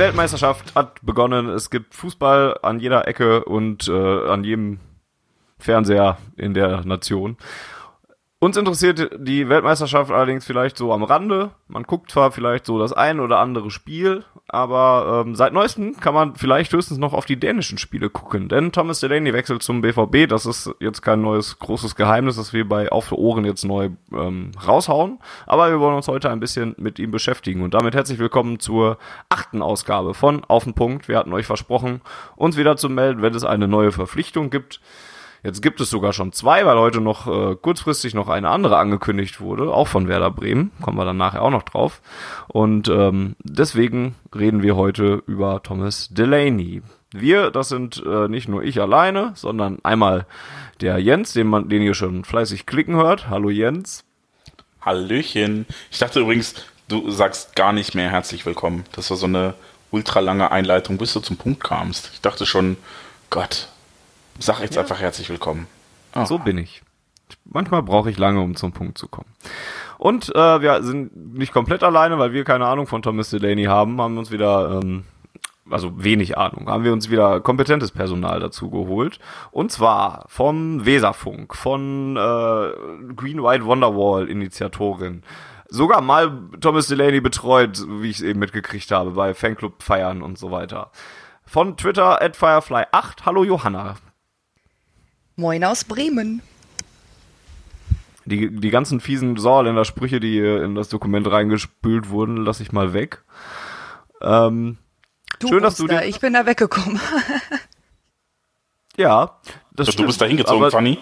Weltmeisterschaft hat begonnen. Es gibt Fußball an jeder Ecke und äh, an jedem Fernseher in der Nation. Uns interessiert die Weltmeisterschaft allerdings vielleicht so am Rande. Man guckt zwar vielleicht so das ein oder andere Spiel, aber ähm, seit neuestem kann man vielleicht höchstens noch auf die dänischen Spiele gucken. Denn Thomas Delaney wechselt zum BVB. Das ist jetzt kein neues großes Geheimnis, das wir bei Auf für Ohren jetzt neu ähm, raushauen. Aber wir wollen uns heute ein bisschen mit ihm beschäftigen. Und damit herzlich willkommen zur achten Ausgabe von Auf den Punkt. Wir hatten euch versprochen, uns wieder zu melden, wenn es eine neue Verpflichtung gibt. Jetzt gibt es sogar schon zwei, weil heute noch äh, kurzfristig noch eine andere angekündigt wurde, auch von Werder Bremen. Kommen wir dann nachher auch noch drauf. Und ähm, deswegen reden wir heute über Thomas Delaney. Wir, das sind äh, nicht nur ich alleine, sondern einmal der Jens, den man, den ihr schon fleißig klicken hört. Hallo Jens. Hallöchen. Ich dachte übrigens, du sagst gar nicht mehr herzlich willkommen. Das war so eine ultra lange Einleitung, bis du zum Punkt kamst. Ich dachte schon, Gott, Sag jetzt ja. einfach herzlich willkommen. Oh. So bin ich. Manchmal brauche ich lange, um zum Punkt zu kommen. Und äh, wir sind nicht komplett alleine, weil wir keine Ahnung von Thomas Delaney haben, haben uns wieder, ähm, also wenig Ahnung, haben wir uns wieder kompetentes Personal dazu geholt. Und zwar vom Weserfunk, von äh, Green White Wonderwall Initiatorin. Sogar mal Thomas Delaney betreut, wie ich es eben mitgekriegt habe, bei Fanclub-Feiern und so weiter. Von Twitter at Firefly8. Hallo Johanna. Moin aus Bremen. Die, die ganzen fiesen Sauerländer Sprüche, die in das Dokument reingespült wurden, lasse ich mal weg. Ähm, du schön, dass du da, ich bin da weggekommen. ja, das Du bist da hingezogen, Fanny?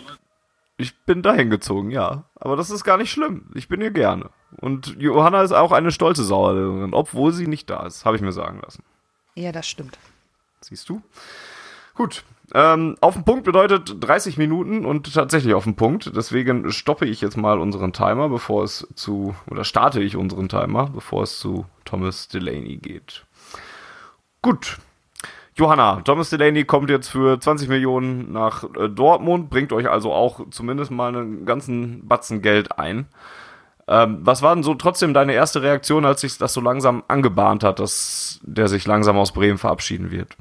Ich bin da hingezogen, ja. Aber das ist gar nicht schlimm. Ich bin hier gerne. Und Johanna ist auch eine stolze Sauerländerin, obwohl sie nicht da ist, habe ich mir sagen lassen. Ja, das stimmt. Siehst du? Gut, ähm, auf den Punkt bedeutet 30 Minuten und tatsächlich auf den Punkt. Deswegen stoppe ich jetzt mal unseren Timer, bevor es zu, oder starte ich unseren Timer, bevor es zu Thomas Delaney geht. Gut. Johanna, Thomas Delaney kommt jetzt für 20 Millionen nach äh, Dortmund, bringt euch also auch zumindest mal einen ganzen Batzen Geld ein. Ähm, was war denn so trotzdem deine erste Reaktion, als sich das so langsam angebahnt hat, dass der sich langsam aus Bremen verabschieden wird?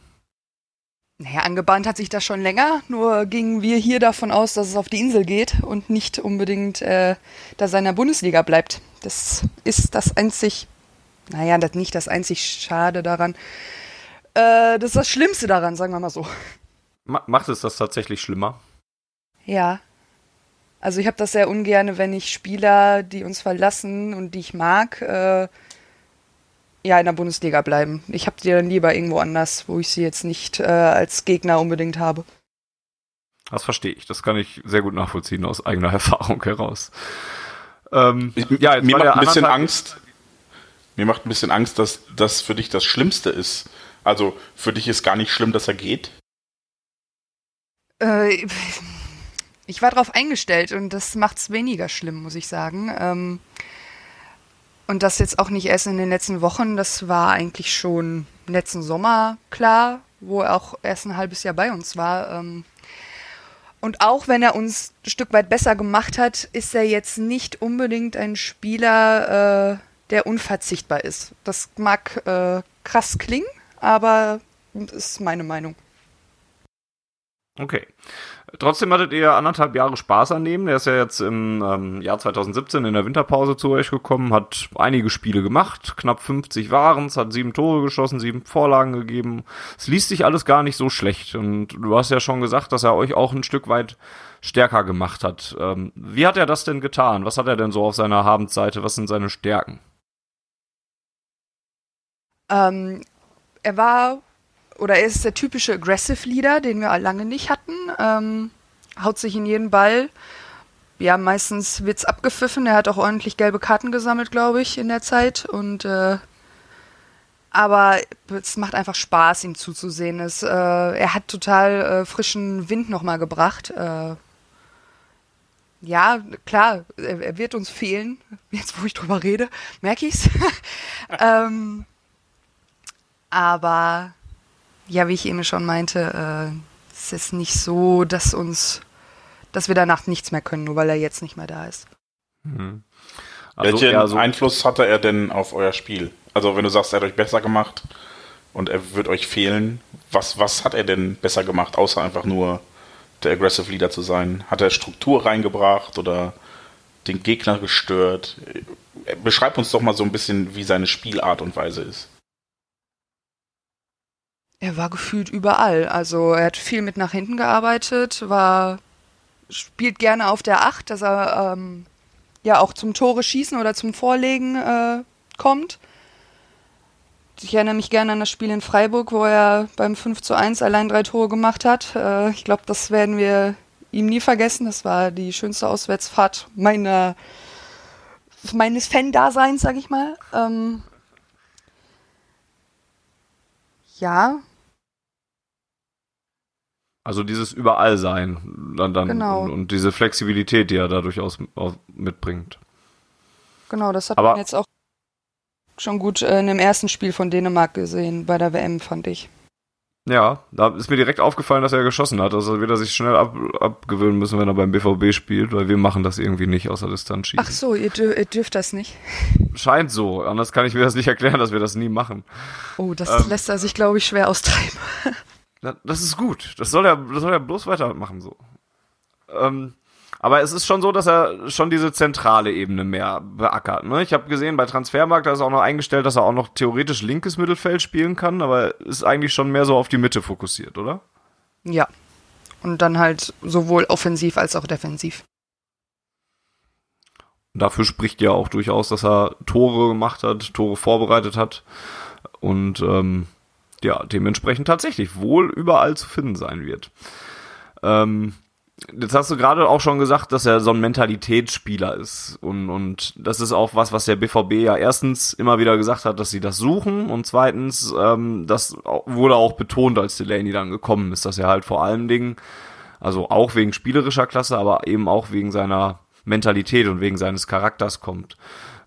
Naja, angebahnt hat sich das schon länger, nur gingen wir hier davon aus, dass es auf die Insel geht und nicht unbedingt, äh, dass er in der Bundesliga bleibt. Das ist das einzig, naja, das nicht das einzig Schade daran. Äh, das ist das Schlimmste daran, sagen wir mal so. Macht es das tatsächlich schlimmer? Ja. Also ich habe das sehr ungern, wenn ich Spieler, die uns verlassen und die ich mag, äh, ja in der Bundesliga bleiben. Ich habe die dann lieber irgendwo anders, wo ich sie jetzt nicht äh, als Gegner unbedingt habe. Das verstehe ich. Das kann ich sehr gut nachvollziehen aus eigener Erfahrung heraus. Ähm, ja, mir macht ein bisschen Angst. Mir macht ein bisschen Angst, dass das für dich das Schlimmste ist. Also für dich ist gar nicht schlimm, dass er geht. Äh, ich war darauf eingestellt und das macht es weniger schlimm, muss ich sagen. Ähm, und das jetzt auch nicht erst in den letzten Wochen, das war eigentlich schon letzten Sommer klar, wo er auch erst ein halbes Jahr bei uns war. Ähm. Und auch wenn er uns ein Stück weit besser gemacht hat, ist er jetzt nicht unbedingt ein Spieler, äh, der unverzichtbar ist. Das mag äh, krass klingen, aber ist meine Meinung. Okay. Trotzdem hattet ihr anderthalb Jahre Spaß an dem. Der ist ja jetzt im ähm, Jahr 2017 in der Winterpause zu euch gekommen, hat einige Spiele gemacht, knapp 50 waren es, hat sieben Tore geschossen, sieben Vorlagen gegeben. Es liest sich alles gar nicht so schlecht. Und du hast ja schon gesagt, dass er euch auch ein Stück weit stärker gemacht hat. Ähm, wie hat er das denn getan? Was hat er denn so auf seiner Habensseite? Was sind seine Stärken? Ähm, er war oder er ist der typische Aggressive Leader, den wir lange nicht hatten. Ähm, haut sich in jeden Ball. ja, meistens wird's abgepfiffen. Er hat auch ordentlich gelbe Karten gesammelt, glaube ich, in der Zeit. Und äh, aber es macht einfach Spaß, ihm zuzusehen. Es, äh, er hat total äh, frischen Wind nochmal gebracht. Äh, ja, klar, er, er, wird uns fehlen. Jetzt, wo ich drüber rede, merke ich's. ähm, aber ja, wie ich eben schon meinte, äh, es ist nicht so, dass uns dass wir danach nichts mehr können, nur weil er jetzt nicht mehr da ist. Mhm. Also, Welchen ja, so Einfluss hatte er denn auf euer Spiel? Also wenn du sagst, er hat euch besser gemacht und er wird euch fehlen, was, was hat er denn besser gemacht, außer einfach nur der Aggressive Leader zu sein? Hat er Struktur reingebracht oder den Gegner gestört? Beschreib uns doch mal so ein bisschen, wie seine Spielart und Weise ist. Er war gefühlt überall. Also er hat viel mit nach hinten gearbeitet, war spielt gerne auf der Acht, dass er ähm, ja auch zum Tore schießen oder zum Vorlegen äh, kommt. Ich erinnere mich gerne an das Spiel in Freiburg, wo er beim 5 zu 1 allein drei Tore gemacht hat. Äh, ich glaube, das werden wir ihm nie vergessen. Das war die schönste Auswärtsfahrt meiner, meines Fan-Daseins, sag ich mal. Ähm, ja, also dieses Überallsein dann, dann genau. und, und, diese Flexibilität, die er da durchaus mitbringt. Genau, das hat Aber man jetzt auch schon gut äh, in dem ersten Spiel von Dänemark gesehen, bei der WM, fand ich. Ja, da ist mir direkt aufgefallen, dass er geschossen hat. Also wird er sich schnell ab, abgewöhnen müssen, wenn er beim BVB spielt, weil wir machen das irgendwie nicht außer Distanz schießen. Ach so, ihr, dür ihr, dürft das nicht. Scheint so. Anders kann ich mir das nicht erklären, dass wir das nie machen. Oh, das ähm, lässt er sich, glaube ich, schwer austreiben. Das ist gut. Das soll er, das soll er bloß weitermachen so. Ähm, aber es ist schon so, dass er schon diese zentrale Ebene mehr beackert. Ne? Ich habe gesehen, bei Transfermarkt, da ist auch noch eingestellt, dass er auch noch theoretisch linkes Mittelfeld spielen kann, aber ist eigentlich schon mehr so auf die Mitte fokussiert, oder? Ja. Und dann halt sowohl offensiv als auch defensiv. Dafür spricht ja auch durchaus, dass er Tore gemacht hat, Tore vorbereitet hat. Und ähm, ja, dementsprechend tatsächlich wohl überall zu finden sein wird. Ähm, jetzt hast du gerade auch schon gesagt, dass er so ein Mentalitätsspieler ist. Und, und das ist auch was, was der BVB ja erstens immer wieder gesagt hat, dass sie das suchen. Und zweitens, ähm, das wurde auch betont, als Delaney dann gekommen ist, dass er halt vor allen Dingen, also auch wegen spielerischer Klasse, aber eben auch wegen seiner Mentalität und wegen seines Charakters kommt.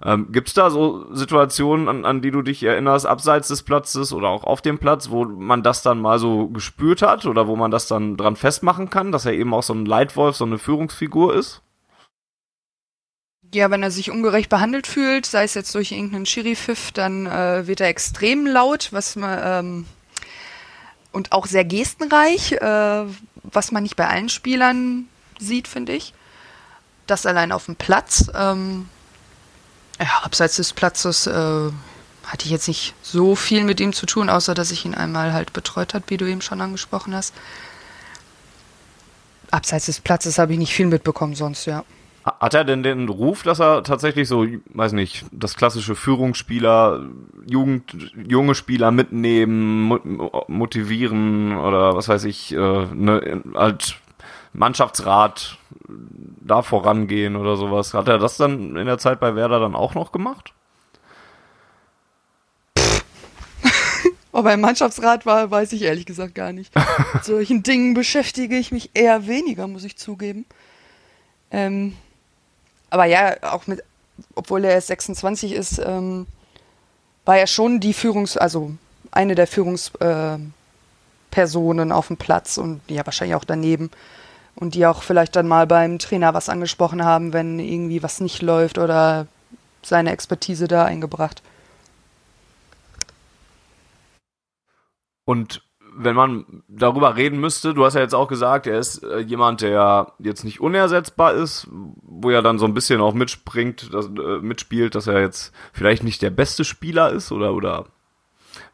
Ähm, Gibt es da so Situationen, an, an die du dich erinnerst, abseits des Platzes oder auch auf dem Platz, wo man das dann mal so gespürt hat oder wo man das dann dran festmachen kann, dass er eben auch so ein Leitwolf, so eine Führungsfigur ist? Ja, wenn er sich ungerecht behandelt fühlt, sei es jetzt durch irgendeinen Schiri-Pfiff, dann äh, wird er extrem laut, was man ähm, und auch sehr gestenreich, äh, was man nicht bei allen Spielern sieht, finde ich. Das allein auf dem Platz. Ähm, ja, abseits des Platzes äh, hatte ich jetzt nicht so viel mit ihm zu tun, außer dass ich ihn einmal halt betreut hat, wie du eben schon angesprochen hast. Abseits des Platzes habe ich nicht viel mitbekommen sonst, ja. Hat er denn den Ruf, dass er tatsächlich so, weiß nicht, das klassische Führungsspieler, Jugend, junge Spieler mitnehmen, motivieren oder was weiß ich, äh, ne, halt Mannschaftsrat da vorangehen oder sowas. Hat er das dann in der Zeit bei Werder dann auch noch gemacht? Ob er im Mannschaftsrat war, weiß ich ehrlich gesagt gar nicht. Mit solchen Dingen beschäftige ich mich eher weniger, muss ich zugeben. Ähm, aber ja, auch mit, obwohl er erst 26 ist, ähm, war er schon die Führungs-, also eine der Führungspersonen äh, auf dem Platz und ja, wahrscheinlich auch daneben und die auch vielleicht dann mal beim Trainer was angesprochen haben, wenn irgendwie was nicht läuft oder seine Expertise da eingebracht. Und wenn man darüber reden müsste, du hast ja jetzt auch gesagt, er ist äh, jemand, der jetzt nicht unersetzbar ist, wo er dann so ein bisschen auch mitspringt, das, äh, mitspielt, dass er jetzt vielleicht nicht der beste Spieler ist oder, oder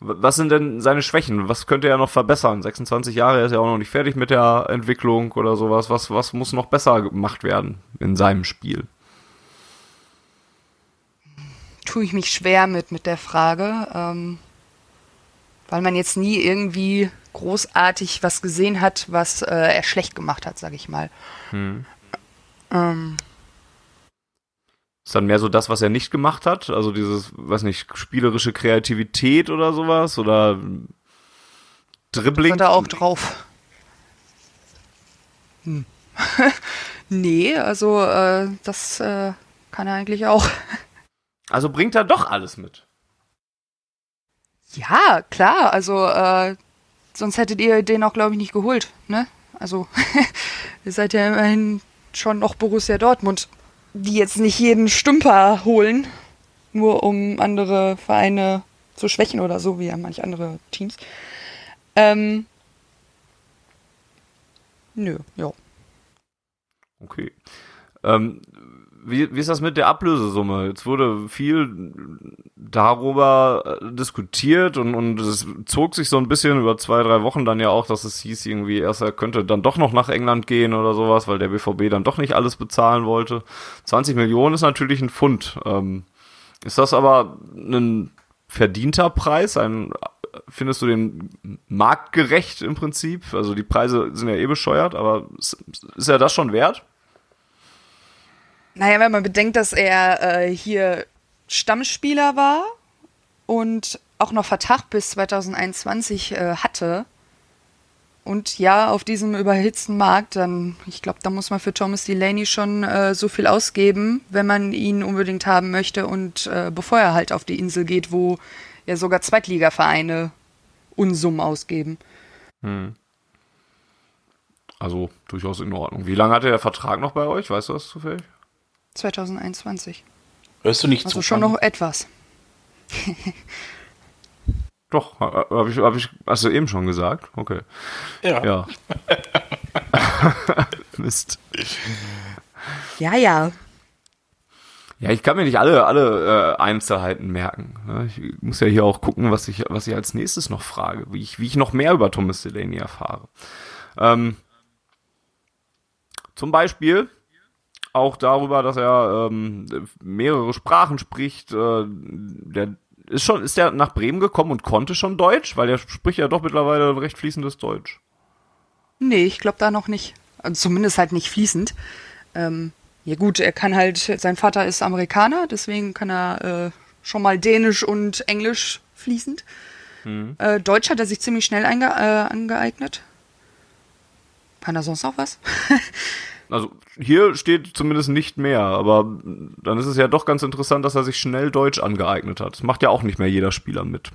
was sind denn seine Schwächen? Was könnte er noch verbessern? 26 Jahre, er ist ja auch noch nicht fertig mit der Entwicklung oder sowas. Was, was muss noch besser gemacht werden in seinem Spiel? Tue ich mich schwer mit, mit der Frage, ähm, weil man jetzt nie irgendwie großartig was gesehen hat, was äh, er schlecht gemacht hat, sag ich mal. Hm. Ähm, Ist dann mehr so das, was er nicht gemacht hat? Also dieses, weiß nicht, spielerische Kreativität oder sowas? Oder Dribbling? Hat er auch drauf. Hm. nee, also äh, das äh, kann er eigentlich auch. Also bringt er doch alles mit. Ja, klar. Also äh, sonst hättet ihr den auch, glaube ich, nicht geholt. Ne? Also ihr seid ja immerhin schon noch Borussia Dortmund, die jetzt nicht jeden Stümper holen, nur um andere Vereine zu schwächen oder so, wie ja manche andere Teams. Ähm, nö, ja. Okay. Ähm, wie, wie ist das mit der Ablösesumme? Jetzt wurde viel darüber äh, diskutiert und, und es zog sich so ein bisschen über zwei, drei Wochen dann ja auch, dass es hieß irgendwie erst, er könnte dann doch noch nach England gehen oder sowas, weil der BVB dann doch nicht alles bezahlen wollte. 20 Millionen ist natürlich ein Pfund. Ähm, ist das aber ein verdienter Preis? Ein, findest du den marktgerecht im Prinzip? Also die Preise sind ja eh bescheuert, aber ist, ist er das schon wert? Naja, wenn man bedenkt, dass er äh, hier Stammspieler war und auch noch Vertrag bis 2021 äh, hatte und ja, auf diesem überhitzten Markt, dann, ich glaube, da muss man für Thomas Delaney schon äh, so viel ausgeben, wenn man ihn unbedingt haben möchte und äh, bevor er halt auf die Insel geht, wo ja sogar Zweitligavereine Unsummen ausgeben. Hm. Also durchaus in Ordnung. Wie lange hat der Vertrag noch bei euch? Weißt du das zufällig? 2021. Hörst du nicht also zu? Also schon noch etwas. Doch, habe ich, hab ich also eben schon gesagt. Okay. Ja. ja. Mist. Ja, ja. Ja, ich kann mir nicht alle, alle äh, Einzelheiten merken. Ne? Ich muss ja hier auch gucken, was ich, was ich als nächstes noch frage, wie ich, wie ich noch mehr über Thomas Delaney erfahre. Ähm, zum Beispiel auch darüber, dass er ähm, mehrere Sprachen spricht. Äh, der ist schon, ist der nach Bremen gekommen und konnte schon Deutsch, weil er spricht ja doch mittlerweile recht fließendes Deutsch. Nee, ich glaube da noch nicht. Also zumindest halt nicht fließend. Ähm, ja gut, er kann halt, sein Vater ist Amerikaner, deswegen kann er äh, schon mal Dänisch und Englisch fließend. Hm. Äh, Deutsch hat er sich ziemlich schnell äh, angeeignet. Kann er sonst noch was? Also hier steht zumindest nicht mehr, aber dann ist es ja doch ganz interessant, dass er sich schnell Deutsch angeeignet hat. Das macht ja auch nicht mehr jeder Spieler mit.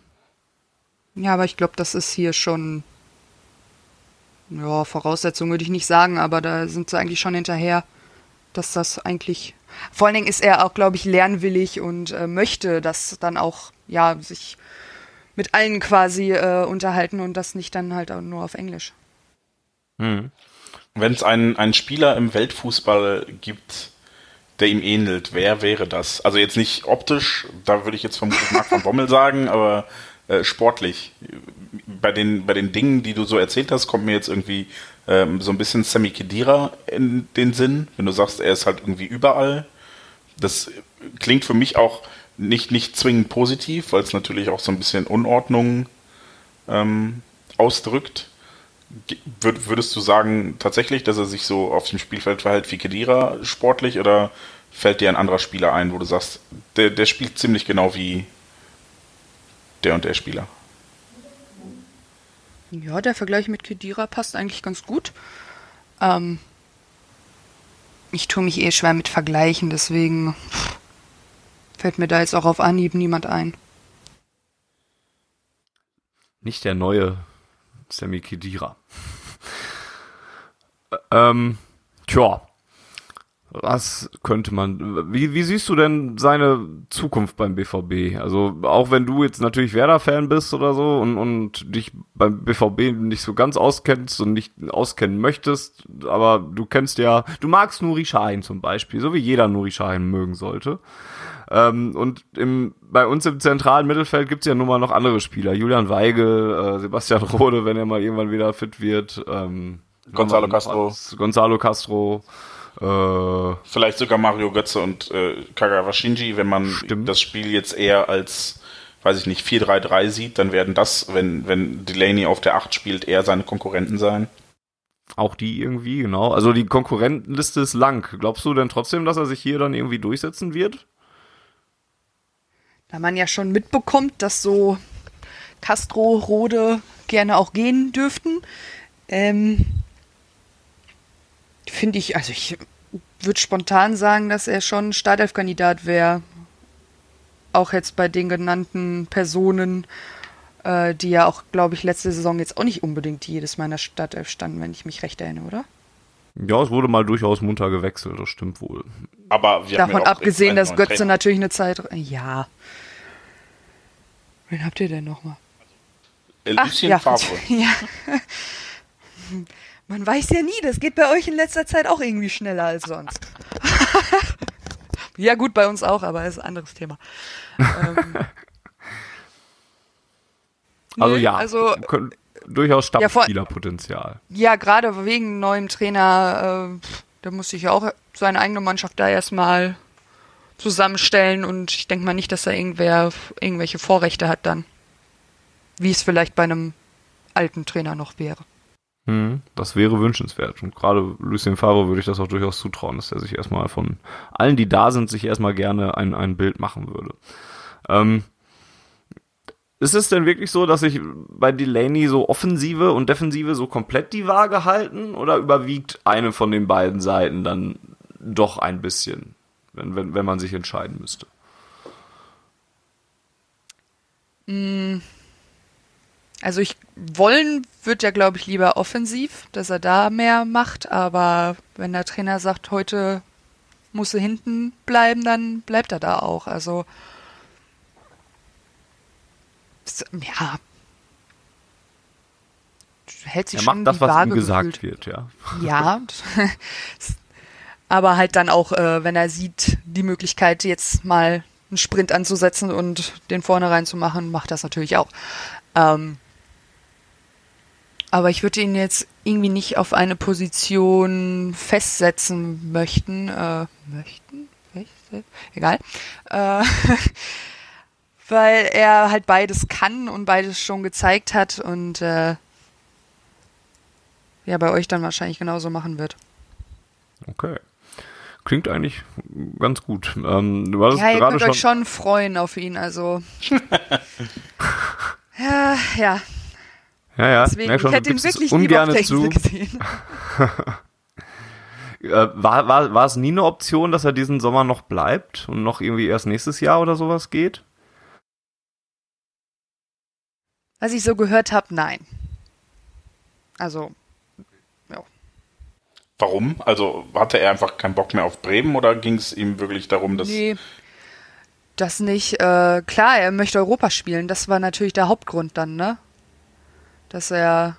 Ja, aber ich glaube, das ist hier schon. Ja, Voraussetzung würde ich nicht sagen, aber da sind sie eigentlich schon hinterher, dass das eigentlich. Vor allen Dingen ist er auch, glaube ich, lernwillig und äh, möchte das dann auch, ja, sich mit allen quasi äh, unterhalten und das nicht dann halt auch nur auf Englisch. Hm. Wenn es einen, einen Spieler im Weltfußball gibt, der ihm ähnelt, wer wäre das? Also jetzt nicht optisch, da würde ich jetzt vom Marc von Bommel sagen, aber äh, sportlich. Bei den, bei den Dingen, die du so erzählt hast, kommt mir jetzt irgendwie ähm, so ein bisschen Sammy Kedira in den Sinn, wenn du sagst, er ist halt irgendwie überall. Das klingt für mich auch nicht, nicht zwingend positiv, weil es natürlich auch so ein bisschen Unordnung ähm, ausdrückt. Würdest du sagen tatsächlich, dass er sich so auf dem Spielfeld verhält wie Kedira sportlich oder fällt dir ein anderer Spieler ein, wo du sagst, der, der spielt ziemlich genau wie der und der Spieler? Ja, der Vergleich mit Kedira passt eigentlich ganz gut. Ähm, ich tue mich eh schwer mit Vergleichen, deswegen fällt mir da jetzt auch auf Anhieb niemand ein. Nicht der neue Sammy Kedira. ähm, tja, was könnte man, wie, wie siehst du denn seine Zukunft beim BVB? Also auch wenn du jetzt natürlich Werder-Fan bist oder so und, und dich beim BVB nicht so ganz auskennst und nicht auskennen möchtest, aber du kennst ja, du magst Nuri Sahin zum Beispiel, so wie jeder Nuri Sahin mögen sollte. Ähm, und im, bei uns im zentralen Mittelfeld gibt's ja nun mal noch andere Spieler. Julian Weigel, äh, Sebastian Rode, wenn er mal irgendwann wieder fit wird. Ähm, Gonzalo Castro. Gonzalo Castro. Äh, Vielleicht sogar Mario Götze und äh, Kagawa Shinji, wenn man stimmt. das Spiel jetzt eher als, weiß ich nicht, 4-3-3 sieht, dann werden das, wenn, wenn Delaney auf der 8 spielt, eher seine Konkurrenten sein. Auch die irgendwie, genau. Also die Konkurrentenliste ist lang. Glaubst du denn trotzdem, dass er sich hier dann irgendwie durchsetzen wird? Da man ja schon mitbekommt, dass so Castro, Rode gerne auch gehen dürften, ähm, finde ich, also ich würde spontan sagen, dass er schon Startelf-Kandidat wäre. Auch jetzt bei den genannten Personen, äh, die ja auch, glaube ich, letzte Saison jetzt auch nicht unbedingt jedes meiner Startelf standen, wenn ich mich recht erinnere, oder? Ja, es wurde mal durchaus munter gewechselt, das stimmt wohl. Aber wir haben Davon abgesehen, dass Götze Trainer. natürlich eine Zeit. Ja. Wen habt ihr denn nochmal? Äh, Ach, Lucien ja. Favre. ja. Man weiß ja nie, das geht bei euch in letzter Zeit auch irgendwie schneller als sonst. ja, gut, bei uns auch, aber ist ein anderes Thema. ähm, Also ja, Also, durchaus Ja, Stammspielerpotenzial. ja, gerade wegen neuem Trainer, äh, da muss sich ja auch seine eigene Mannschaft da erstmal zusammenstellen und ich denke mal nicht, dass er irgendwer irgendwelche Vorrechte hat dann. Wie es vielleicht bei einem alten Trainer noch wäre. Hm, das wäre wünschenswert. Und gerade Lucien Favre würde ich das auch durchaus zutrauen, dass er sich erstmal von allen, die da sind, sich erstmal gerne ein, ein Bild machen würde. Ähm, ist es denn wirklich so, dass sich bei Delaney so Offensive und Defensive so komplett die Waage halten? Oder überwiegt eine von den beiden Seiten dann doch ein bisschen, wenn, wenn, wenn man sich entscheiden müsste? Also ich wollen wird ja, glaube ich, lieber offensiv, dass er da mehr macht, aber wenn der Trainer sagt, heute muss er hinten bleiben, dann bleibt er da auch. Also ja. Hält sich Er schon macht das, die was Waage ihm gesagt gefühlt. wird, ja. Ja. Aber halt dann auch, äh, wenn er sieht, die Möglichkeit, jetzt mal einen Sprint anzusetzen und den vorne reinzumachen, macht das natürlich auch. Ähm, aber ich würde ihn jetzt irgendwie nicht auf eine Position festsetzen möchten. Äh, möchten? Festsetzen? Egal. Äh, weil er halt beides kann und beides schon gezeigt hat und äh, ja, bei euch dann wahrscheinlich genauso machen wird. Okay. Klingt eigentlich ganz gut. Ähm, du Ja, ihr könnt schon, euch schon freuen auf ihn, also. ja, ja. Ja, ja. Deswegen, schon, ich hätte ihn wirklich lieber auf der zu. Gesehen. Äh, war, war, war es nie eine Option, dass er diesen Sommer noch bleibt und noch irgendwie erst nächstes Jahr oder sowas geht? Was ich so gehört habe, nein. Also, Warum? Also hatte er einfach keinen Bock mehr auf Bremen oder ging es ihm wirklich darum, dass nee. Das nicht. Äh, klar, er möchte Europa spielen. Das war natürlich der Hauptgrund dann, ne? Dass er.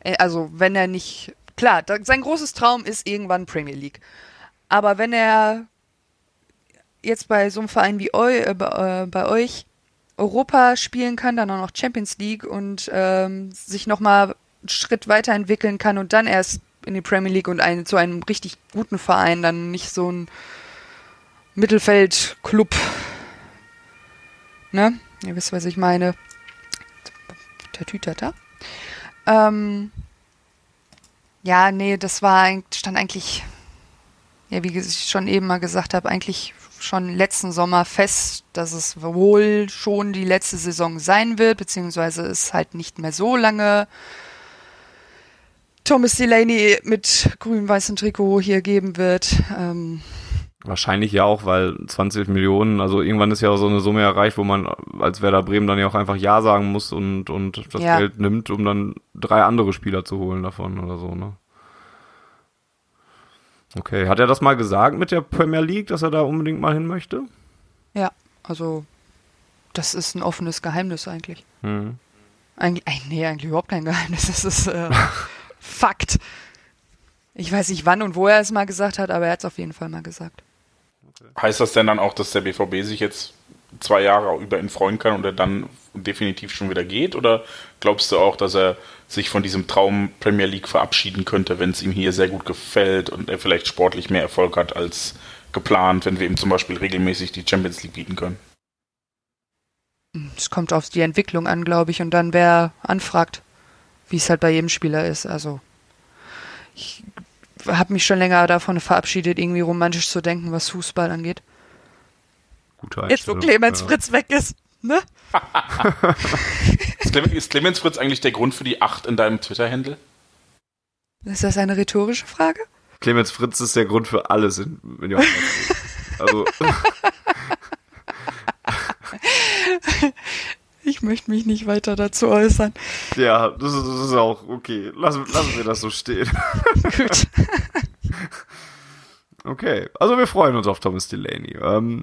äh, Also, wenn er nicht. Klar, sein großes Traum ist irgendwann Premier League. Aber wenn er jetzt bei so einem Verein wie eu, äh, bei, äh, euch Europa spielen kann, dann auch noch Champions League und ähm, sich nochmal einen Schritt weiterentwickeln kann und dann erst in die Premier League und ein, zu einem richtig guten Verein, dann nicht so ein Mittelfeld-Club. Ne? Ihr wisst, was ich meine. Tatütata. Ähm, ja, nee, das war stand eigentlich, ja, wie ich schon eben mal gesagt habe, eigentlich schon letzten Sommer fest, dass es wohl schon die letzte Saison sein wird, beziehungsweise es halt nicht mehr so lange Thomas Delaney mit grün-weißem Trikot hier geben wird. Ähm, Wahrscheinlich ja auch, weil 20 Millionen, also irgendwann ist ja so eine Summe erreicht, wo man als Werder Bremen dann ja auch einfach Ja sagen muss und, und das Ja. Geld nimmt, um dann drei andere Spieler zu holen davon oder so, ne? Okay, hat er das mal gesagt mit der Premier League, dass er da unbedingt mal hin möchte? ja, also das ist ein offenes Geheimnis eigentlich. Hm. Eigentlich, äh, nee, eigentlich überhaupt kein Geheimnis. Das ist äh, Fakt. Ich weiß nicht, wann und wo er es mal gesagt hat, aber er hat es auf jeden Fall mal gesagt. Heißt das denn dann auch, dass der BVB sich jetzt zwei Jahre über ihn freuen kann und er dann definitiv schon wieder geht? Oder glaubst du auch, dass er sich von diesem Traum Premier League verabschieden könnte, wenn es ihm hier sehr gut gefällt und er vielleicht sportlich mehr Erfolg hat als geplant, wenn wir ihm zum Beispiel regelmäßig die Champions League bieten können? Es kommt auf die Entwicklung an, glaube ich, und dann wer anfragt, wie es halt bei jedem Spieler ist. Also ich habe mich schon länger davon verabschiedet, irgendwie romantisch zu denken, was Fußball angeht. Gute Jetzt, wo. Clemens Ja. Fritz weg ist, ne? Ist Clemens, ist Clemens Fritz eigentlich der Grund für die 8 in deinem Twitter-Handle? Ist das eine rhetorische Frage? Clemens Fritz ist der Grund für alles in, in Also, Ich möchte mich nicht weiter dazu äußern. ja, das ist, das ist auch okay. Lassen, lassen wir das so stehen. Gut. Okay, also wir freuen uns auf Thomas Delaney. Ähm,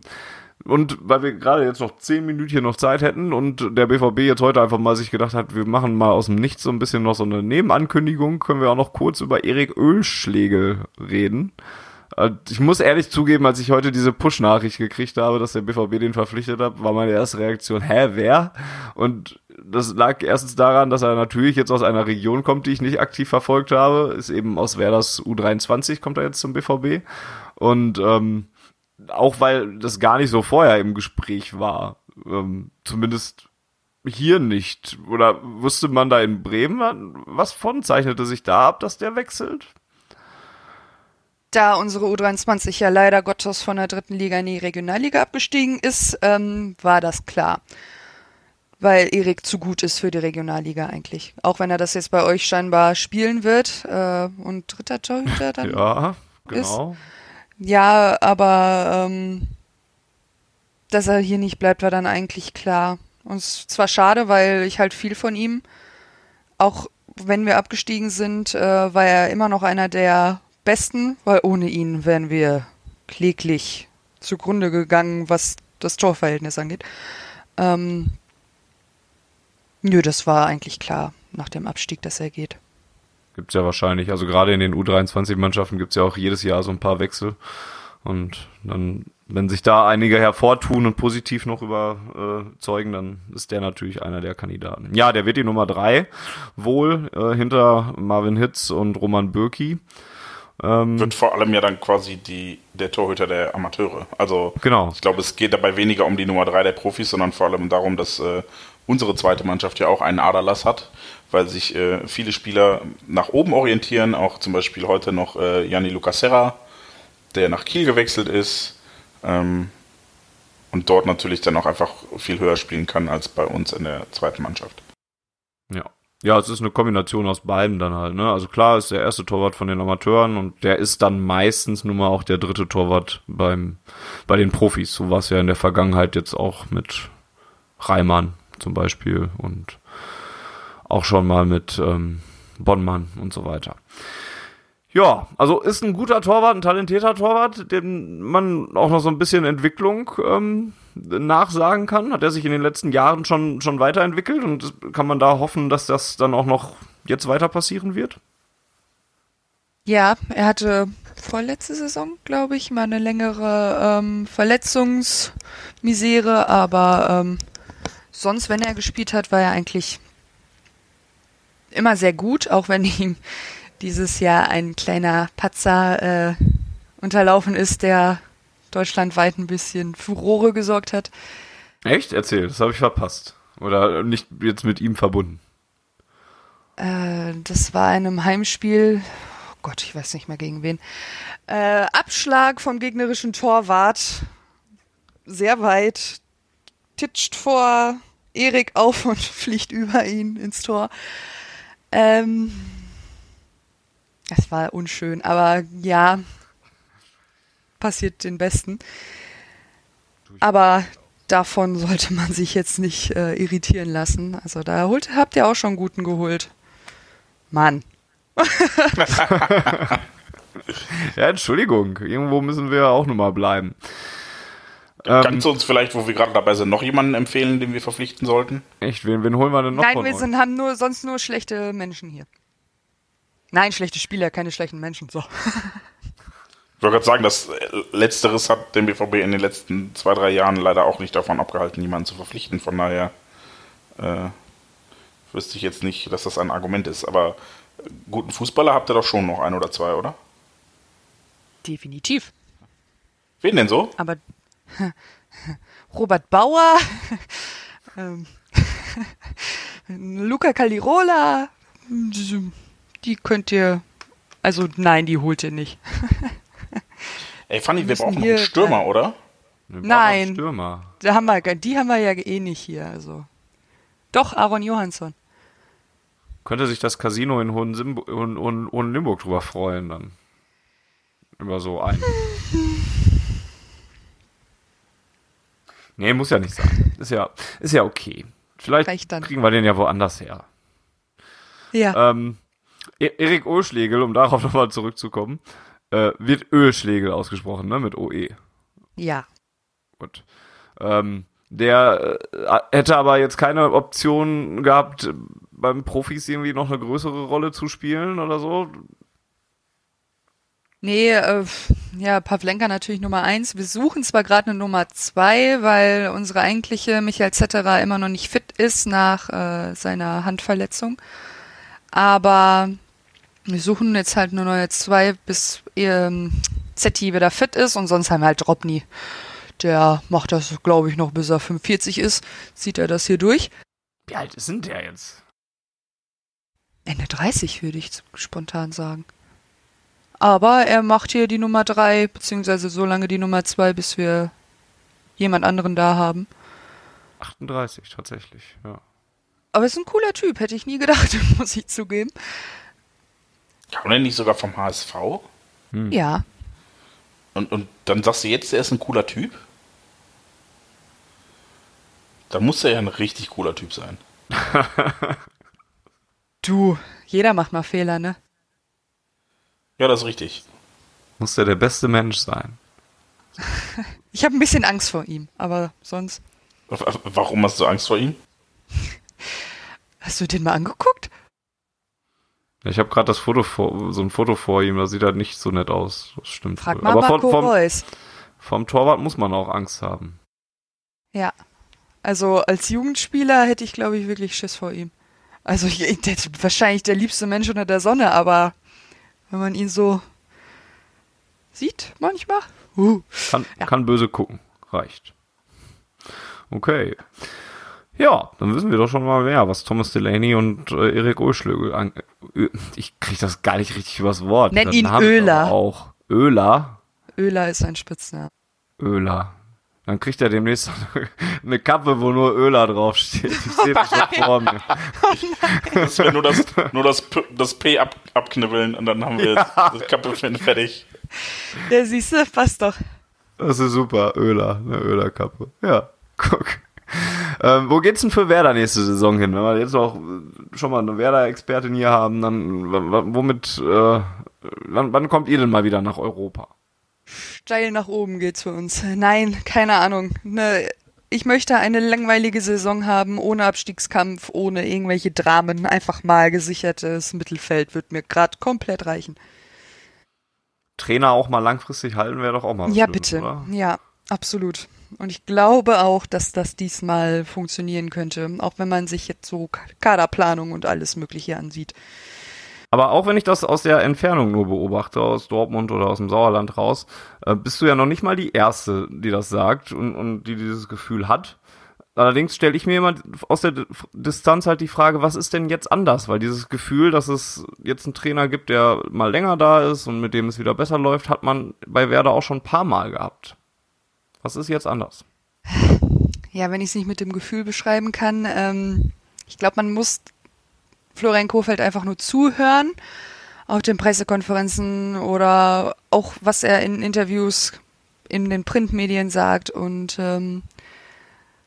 und weil wir gerade jetzt noch zehn Minütchen noch Zeit hätten und der BVB jetzt heute einfach mal sich gedacht hat, wir machen mal aus dem Nichts so ein bisschen noch so eine Nebenankündigung, können wir auch noch kurz über Erik Ölschlegel reden. Äh, Ich muss ehrlich zugeben, als ich heute diese Push-Nachricht gekriegt habe, dass der BVB den verpflichtet hat, war meine erste Reaktion, hä, wer? Und das lag erstens daran, dass er natürlich jetzt aus einer Region kommt, die ich nicht aktiv verfolgt habe. Ist eben aus Werders U23, kommt er jetzt zum BVB. Und ähm, auch weil das gar nicht so vorher im Gespräch war. Ähm, zumindest hier nicht. Oder wusste man da in Bremen was von? Zeichnete sich da ab, dass der wechselt? Da unsere U23 ja leider Gottes von der dritten Liga in die Regionalliga abgestiegen ist, ähm, war das klar. Weil Erik zu gut ist für die Regionalliga eigentlich. Auch wenn er das jetzt bei euch scheinbar spielen wird äh, und dritter Torhüter dann. Ja, genau. Ja, aber ähm, dass er hier nicht bleibt, war dann eigentlich klar. Und es ist zwar schade, weil ich halt viel von ihm, auch wenn wir abgestiegen sind, äh, war er immer noch einer der Besten, weil ohne ihn wären wir kläglich zugrunde gegangen, was das Torverhältnis angeht. Ähm, nö, das war eigentlich klar nach dem Abstieg, dass er geht. Gibt's ja wahrscheinlich. Also gerade in den U23-Mannschaften gibt's ja auch jedes Jahr so ein paar Wechsel. Und dann, wenn sich da einige hervortun und positiv noch überzeugen, dann ist der natürlich einer der Kandidaten. Ja, der wird die Nummer drei wohl äh, hinter Marvin Hitz und Roman Bürki. Ähm, Wird vor allem ja dann quasi die, der Torhüter der Amateure. Also Genau. ich glaube, es geht dabei weniger um die Nummer 3 der Profis, sondern vor allem darum, dass äh, unsere zweite Mannschaft ja auch einen Aderlass hat, weil sich äh, viele Spieler nach oben orientieren, auch zum Beispiel heute noch äh, Gianni Lucasera, der nach Kiel gewechselt ist ähm, und dort natürlich dann auch einfach viel höher spielen kann als bei uns in der zweiten Mannschaft. Ja. Ja, es ist eine Kombination aus beiden dann halt, ne? Also klar ist der erste Torwart von den Amateuren und der ist dann meistens nun mal auch der dritte Torwart beim, bei den Profis. So war es ja in der Vergangenheit jetzt auch mit Reimann zum Beispiel und auch schon mal mit ähm, Bonnmann und so weiter. Ja, also ist ein guter Torwart, ein talentierter Torwart, dem man auch noch so ein bisschen Entwicklung ähm, nachsagen kann. Hat er sich in den letzten Jahren schon, schon weiterentwickelt und kann man da hoffen, dass das dann auch noch jetzt weiter passieren wird? Ja, er hatte vorletzte Saison, glaube ich, mal eine längere ähm, Verletzungsmisere, aber ähm, sonst, wenn er gespielt hat, war er eigentlich immer sehr gut, auch wenn ihm dieses Jahr ein kleiner Patzer äh, unterlaufen ist, der deutschlandweit ein bisschen Furore gesorgt hat. Echt? Erzähl, das habe ich verpasst. Oder nicht jetzt mit ihm verbunden. Äh, das war in einem Heimspiel, oh Gott, ich weiß nicht mehr gegen wen. Äh, Abschlag vom gegnerischen Torwart, sehr weit, titscht vor Erik auf und fliegt über ihn ins Tor. Ähm, das war unschön, aber ja, passiert den Besten. Aber davon sollte man sich jetzt nicht äh, irritieren lassen. Also da holt, habt ihr auch schon guten geholt. Mann. Ja, Entschuldigung, irgendwo müssen wir auch nochmal bleiben. Ähm, Kannst du uns vielleicht, wo wir gerade dabei sind, noch jemanden empfehlen, den wir verpflichten sollten? echt, wen, wen holen wir denn noch Nein, von wir sind, haben nur sonst nur schlechte Menschen hier. Nein, schlechte Spieler, keine schlechten Menschen. So. Ich wollte gerade sagen, das Letzteres hat den BVB in den letzten zwei, drei Jahren leider auch nicht davon abgehalten, jemanden zu verpflichten. Von daher äh, wüsste ich jetzt nicht, dass das ein Argument ist. Aber guten Fußballer habt ihr doch schon noch ein oder zwei, oder? Definitiv. Wen denn so? Aber Robert Bauer, ähm, Luca Calirola, die könnt ihr Also nein, die holt ihr nicht. Ey, Fanny, wir brauchen noch hier- einen Stürmer, oder? Wir brauchen Nein. einen Stürmer. Da haben wir, die haben wir ja eh nicht hier. Also. Doch, Aaron Johansson. Könnte sich das Casino in Hohen- Hohen- Hohenlimburg drüber freuen dann. Über so einen. Nee, muss ja nicht sein. Ist ja, ist ja okay. Vielleicht kriegen wir den ja woanders her. Ja. Ähm, E- Erik Ohlschlegel, um darauf nochmal zurückzukommen, äh, wird Ölschlegel ausgesprochen, ne, mit OE. ja. Gut. Ähm, der äh, hätte aber jetzt keine Option gehabt, beim Profis irgendwie noch eine größere Rolle zu spielen oder so. Nee, äh, ja, Pavlenka natürlich Nummer eins. Wir suchen zwar gerade eine Nummer zwei, weil unsere eigentliche Michael Zetterer immer noch nicht fit ist nach äh, seiner Handverletzung. Aber wir suchen jetzt halt eine neue zwei, bis ähm, Zetti wieder fit ist und sonst haben wir halt Dropny. Der macht das, glaube ich, noch bis er 45 ist. Zieht er das hier durch. Wie alt ist denn der jetzt? Ende 30 würde ich spontan sagen. Aber er macht hier die Nummer 3, beziehungsweise so lange die Nummer 2, bis wir jemand anderen da haben. 38 tatsächlich, ja. Aber ist ein cooler Typ, hätte ich nie gedacht, muss ich zugeben. Kam der nicht sogar vom HSV? Ja. Und, und dann sagst du jetzt, er ist ein cooler Typ? Dann muss er ja ein richtig cooler Typ sein. Du, jeder macht mal Fehler, ne? Ja, das ist richtig. Muss der der beste Mensch sein. Ich habe ein bisschen Angst vor ihm, aber sonst. Warum hast du Angst vor ihm? Hast du den mal angeguckt? Ich habe gerade das Foto vor, so ein Foto vor ihm, das sieht halt nicht so nett aus. Das stimmt. Frag mal Aber Marco vom, Reus. vom Torwart muss man auch Angst haben. Ja. Also als Jugendspieler hätte ich, glaube ich, wirklich Schiss vor ihm. Also ich, der wahrscheinlich der liebste Mensch unter der Sonne, aber wenn man ihn so sieht manchmal. Uh. Kann, Ja. kann böse gucken. Reicht. Okay. Ja, dann wissen wir doch schon mal mehr, was Thomas Delaney und äh, Erik Ohlschlögel an. Ö- Ich krieg das gar nicht richtig übers Wort. Nenn ihn Öler. Auch. Öler? Öler ist ein Spitzname. Öler. Dann kriegt er demnächst eine Kappe, wo nur Öler draufsteht. Ich sehe das schon vor mir. Das wäre nur das, nur das, P, das P ab, abknibbeln und dann haben wir das Kappe fertig. Ja, siehst du, passt doch. Das ist super. Öler. Eine Öler-Kappe. Ja, guck. Ähm, wo geht's denn für Werder nächste Saison hin? Wenn wir jetzt auch äh, schon mal eine Werder-Expertin hier haben, dann womit, äh, wann, wann kommt ihr denn mal wieder nach Europa? Steil nach oben geht's für uns. Nein, keine Ahnung. Ne, ich möchte eine langweilige Saison haben, ohne Abstiegskampf, ohne irgendwelche Dramen. Einfach mal gesichertes Mittelfeld wird mir gerade komplett reichen. Trainer auch mal langfristig halten wäre doch auch mal was Ja, Schönes, bitte. Oder? Ja, absolut. Und ich glaube auch, dass das diesmal funktionieren könnte, auch wenn man sich jetzt so Kaderplanung und alles Mögliche ansieht. Aber auch wenn ich das aus der Entfernung nur beobachte, aus Dortmund oder aus dem Sauerland raus, äh, bist du ja noch nicht mal die Erste, die das sagt und, und die dieses Gefühl hat. Allerdings stelle ich mir immer aus der Distanz halt die Frage, was ist denn jetzt anders? Weil dieses Gefühl, dass es jetzt einen Trainer gibt, der mal länger da ist und mit dem es wieder besser läuft, hat man bei Werder auch schon ein paar Mal gehabt. Was ist jetzt anders? Ja, wenn ich es nicht mit dem Gefühl beschreiben kann, ähm, ich glaube, man muss Florian Kohfeldt einfach nur zuhören auf den Pressekonferenzen oder auch was er in Interviews in den Printmedien sagt und ähm,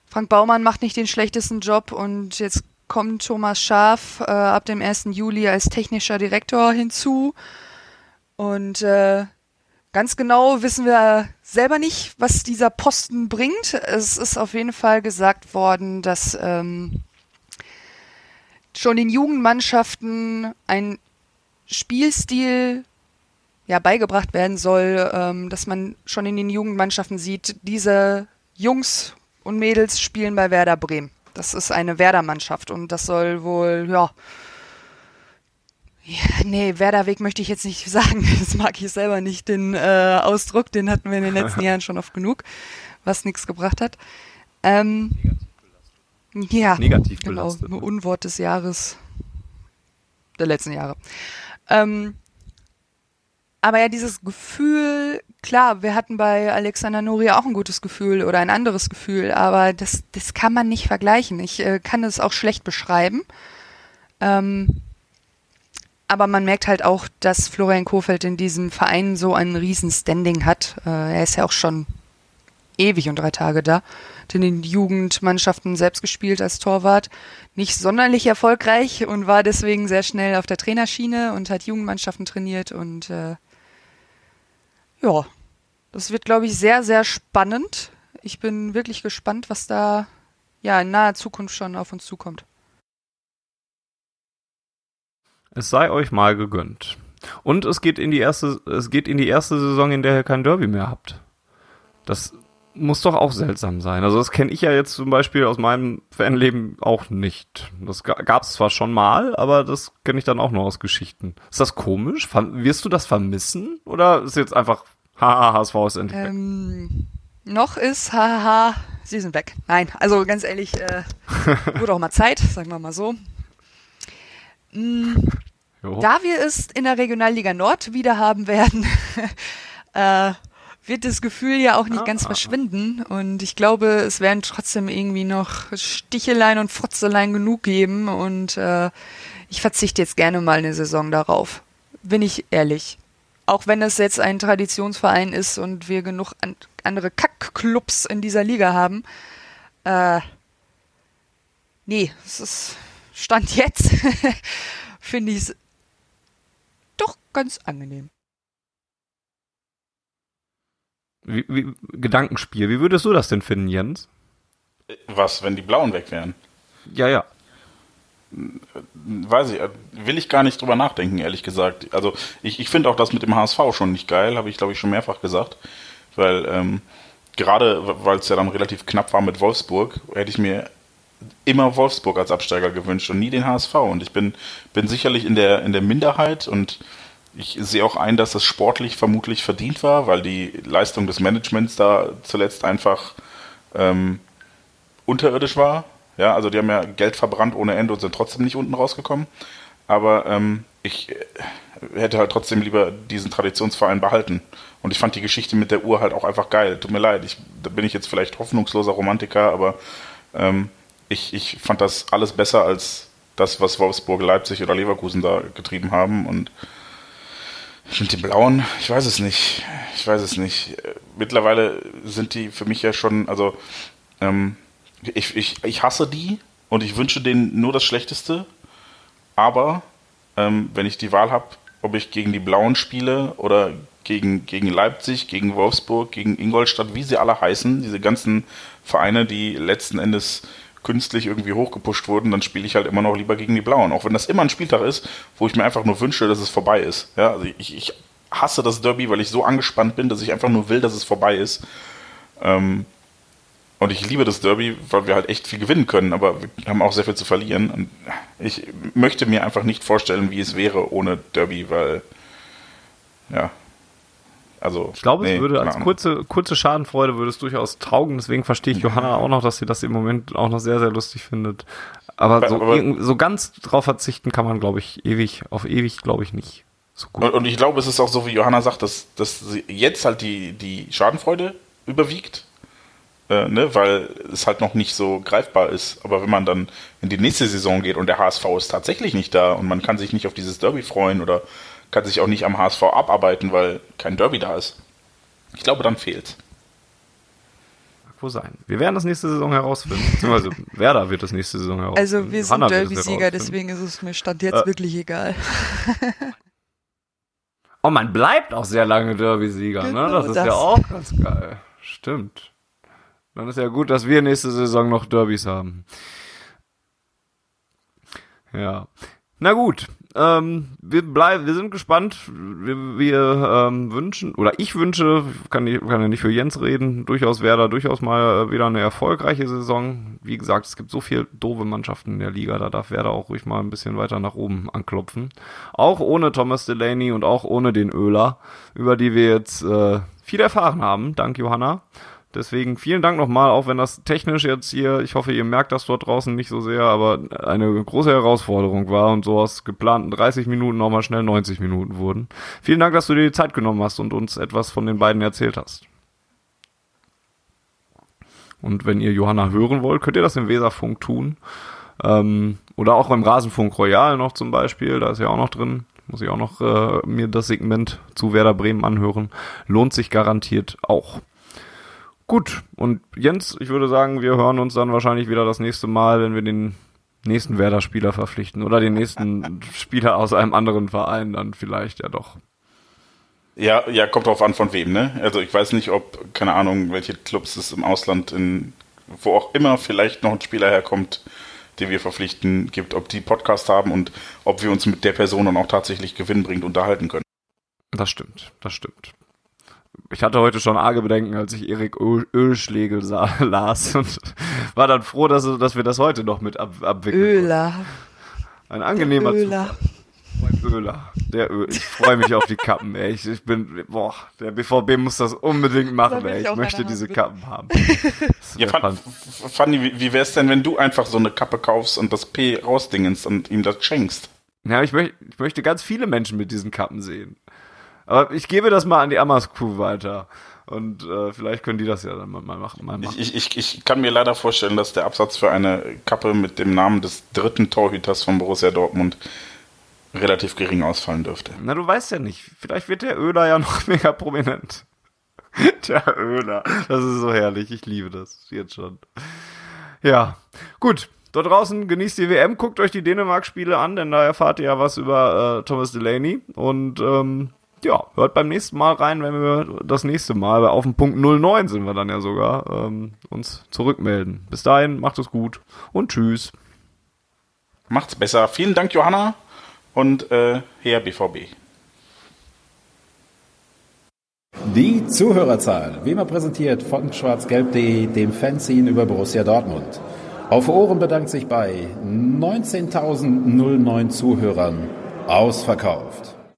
Frank Baumann macht nicht den schlechtesten Job und jetzt kommt Thomas Schaaf äh, ab dem 1. Juli als technischer Direktor hinzu und äh, Ganz genau wissen wir selber nicht, was dieser Posten bringt. Es ist auf jeden Fall gesagt worden, dass ähm, schon den Jugendmannschaften ein Spielstil ja beigebracht werden soll, ähm, dass man schon in den Jugendmannschaften sieht, diese Jungs und Mädels spielen bei Werder Bremen. Das ist eine Werder-Mannschaft und das soll wohl, ja, ja, nee, Werderweg möchte ich jetzt nicht sagen. Das mag ich selber nicht. Den äh, Ausdruck, den hatten wir in den letzten Jahren schon oft genug, was nichts gebracht hat. Ähm, ja, Negativ genau, belastet, ne? Unwort des Jahres der letzten Jahre. Ähm, aber ja, dieses Gefühl, klar, wir hatten bei Alexander Nuri auch ein gutes Gefühl oder ein anderes Gefühl, aber das, das kann man nicht vergleichen. Ich äh, kann es auch schlecht beschreiben. Ähm, aber man merkt halt auch, dass Florian Kofeld in diesem Verein so ein riesen Standing hat. Äh, er ist ja auch schon ewig und drei Tage da. Hat in den Jugendmannschaften selbst gespielt als Torwart. Nicht sonderlich erfolgreich und war deswegen sehr schnell auf der Trainerschiene und hat Jugendmannschaften trainiert und äh, ja, das wird, glaube ich, sehr, sehr spannend. Ich bin wirklich gespannt, was da ja in naher Zukunft schon auf uns zukommt. Es sei euch mal gegönnt. Und es geht in die erste, es geht in die erste Saison, in der ihr kein Derby mehr habt. Das muss doch auch seltsam sein. Also das kenne ich ja jetzt zum Beispiel aus meinem Fanleben auch nicht. Das gab es zwar schon mal, aber das kenne ich dann auch nur aus Geschichten. Ist das komisch? Wirst du das vermissen? Oder ist jetzt einfach, haha, HSV ist endlich ähm, Noch ist, haha, sie sind weg. Nein, also ganz ehrlich, äh, wurde auch mal Zeit, sagen wir mal so. Mm, da wir es in der Regionalliga Nord wieder haben werden, äh, wird das Gefühl ja auch nicht ah. ganz verschwinden. Und ich glaube, es werden trotzdem irgendwie noch Stichelein und Fotzelein genug geben. Und äh, ich verzichte jetzt gerne mal eine Saison darauf. Bin ich ehrlich. Auch wenn es jetzt ein Traditionsverein ist und wir genug an andere Kackclubs in dieser Liga haben. Äh, nee, es ist Stand jetzt, finde ich es doch ganz angenehm. Wie, wie, Gedankenspiel, wie würdest du das denn finden, Jens? Was, wenn die Blauen weg wären? Ja, ja. Weiß ich, will ich gar nicht drüber nachdenken, ehrlich gesagt. Also ich, ich finde auch das mit dem HSV schon nicht geil, habe ich glaube ich schon mehrfach gesagt. Weil ähm, gerade, weil es ja dann relativ knapp war mit Wolfsburg, hätte ich mir immer Wolfsburg als Absteiger gewünscht und nie den HSV. Und ich bin, bin sicherlich in der, in der Minderheit und ich sehe auch ein, dass das sportlich vermutlich verdient war, weil die Leistung des Managements da zuletzt einfach ähm, unterirdisch war. Ja, also die haben ja Geld verbrannt ohne Ende und sind trotzdem nicht unten rausgekommen. Aber ähm, ich äh, hätte halt trotzdem lieber diesen Traditionsverein behalten. Und ich fand die Geschichte mit der Uhr halt auch einfach geil. Tut mir leid, ich, da bin ich jetzt vielleicht hoffnungsloser Romantiker, aber ähm, ich, ich fand das alles besser als das, was Wolfsburg, Leipzig oder Leverkusen da getrieben haben. Und sind die Blauen? Ich weiß es nicht. Ich weiß es nicht. Mittlerweile sind die für mich ja schon, also ähm, ich, ich, ich hasse die und ich wünsche denen nur das Schlechteste. Aber ähm, wenn ich die Wahl habe, ob ich gegen die Blauen spiele oder gegen, gegen Leipzig, gegen Wolfsburg, gegen Ingolstadt, wie sie alle heißen, diese ganzen Vereine, die letzten Endes künstlich irgendwie hochgepusht wurden, dann spiele ich halt immer noch lieber gegen die Blauen. Auch wenn das immer ein Spieltag ist, wo ich mir einfach nur wünsche, dass es vorbei ist. Ja, also ich, ich hasse das Derby, weil ich so angespannt bin, dass ich einfach nur will, dass es vorbei ist. Ähm, und ich liebe das Derby, weil wir halt echt viel gewinnen können, aber wir haben auch sehr viel zu verlieren. Und ich möchte mir einfach nicht vorstellen, wie es wäre ohne Derby, weil ja, also, ich glaube, nee, es würde als kurze, kurze Schadenfreude würde es durchaus taugen. Deswegen verstehe ich Johanna auch noch, dass sie das im Moment auch noch sehr, sehr lustig findet. Aber, so, aber so ganz drauf verzichten kann man, glaube ich, ewig, auf ewig, glaube ich, nicht. So gut. Und ich glaube, es ist auch so, wie Johanna sagt, dass, dass jetzt halt die, die Schadenfreude überwiegt. Äh, ne, weil es halt noch nicht so greifbar ist. Aber wenn man dann in die nächste Saison geht und der HSV ist tatsächlich nicht da und man kann sich nicht auf dieses Derby freuen oder kann sich auch nicht am HSV abarbeiten, weil kein Derby da ist. Ich glaube, dann fehlt. Wo sein. Wir werden das nächste Saison herausfinden. Beziehungsweise Werder wird das nächste Saison herausfinden. Also wir sind Derby-Sieger, deswegen ist es mir Stand jetzt äh. wirklich egal. oh, man bleibt auch sehr lange Derby-Sieger, ne? Das ist das. ja auch ganz geil. Stimmt. Dann ist ja gut, dass wir nächste Saison noch Derbys haben. Ja. Na gut, ähm, wir bleiben, wir sind gespannt. Wir, wir ähm, wünschen oder ich wünsche, kann, ich, kann ja nicht für Jens reden, durchaus Werder durchaus mal äh, wieder eine erfolgreiche Saison. Wie gesagt, es gibt so viel doofe Mannschaften in der Liga, da darf Werder auch ruhig mal ein bisschen weiter nach oben anklopfen. Auch ohne Thomas Delaney und auch ohne den Öler, über die wir jetzt äh, viel erfahren haben. Dank Johanna Deswegen vielen Dank nochmal, auch wenn das technisch jetzt hier, ich hoffe, ihr merkt das dort draußen nicht so sehr, aber eine große Herausforderung war und so aus geplanten 30 Minuten nochmal schnell 90 Minuten wurden. Vielen Dank, dass du dir die Zeit genommen hast und uns etwas von den beiden erzählt hast. Und wenn ihr Johanna hören wollt, könnt ihr das im Weserfunk tun. Ähm, oder auch beim Rasenfunk Royal noch zum Beispiel, da ist ja auch noch drin. Muss ich auch noch äh, mir das Segment zu Werder Bremen anhören. Lohnt sich garantiert auch. Gut, und Jens, ich würde sagen, wir hören uns dann wahrscheinlich wieder das nächste Mal, wenn wir den nächsten Werder-Spieler verpflichten oder den nächsten Spieler aus einem anderen Verein dann vielleicht ja doch. Ja, ja, kommt drauf an von wem, ne? Also ich weiß nicht, ob, keine Ahnung, welche Clubs es im Ausland in, wo auch immer vielleicht noch ein Spieler herkommt, den wir verpflichten, gibt, ob die Podcast haben und ob wir uns mit der Person dann auch tatsächlich gewinnbringend unterhalten können. Das stimmt, das stimmt ich hatte heute schon arge Bedenken, als ich Erik Ölschlegel sah, las und war dann froh, dass, dass wir das heute noch mit ab, abwickeln. Öler. Ein angenehmer der Öler. Öler. Der Öl. Ich freue mich auf die Kappen, ey. Ich, ich, bin, boah, der BVB muss das unbedingt machen, ey. Ich, ich möchte diese haben, Kappen haben. ja, Fanny, wie, wie wär's denn, wenn du einfach so eine Kappe kaufst und das P rausdingenst und ihm das schenkst? Ja, ich, möcht, ich möchte ganz viele Menschen mit diesen Kappen sehen. Aber ich gebe das mal an die Amas Crew weiter. Und äh, vielleicht können die das ja dann mal, machen. Mal machen. Ich, ich, ich kann mir leider vorstellen, dass der Absatz für eine Kappe mit dem Namen des dritten Torhüters von Borussia Dortmund relativ gering ausfallen dürfte. Na, du weißt ja nicht. Vielleicht wird der Öler ja noch mega prominent. der Öler. Das ist so herrlich. Ich liebe das jetzt schon. Ja, gut. Dort draußen genießt die WM, guckt euch die Dänemark-Spiele an, denn da erfahrt ihr ja was über äh, Thomas Delaney. Und ähm, ja, hört beim nächsten Mal rein, wenn wir das nächste Mal auf dem Punkt 09 sind wir dann ja sogar, ähm, uns zurückmelden. Bis dahin, macht es gut und tschüss. Macht's besser. Vielen Dank, Johanna und äh, Herr BVB. Die Zuhörerzahl, wie immer präsentiert von schwarzgelb.de, dem Fanzine über Borussia Dortmund. Auf Ohren bedankt sich bei 19.009 Zuhörern ausverkauft.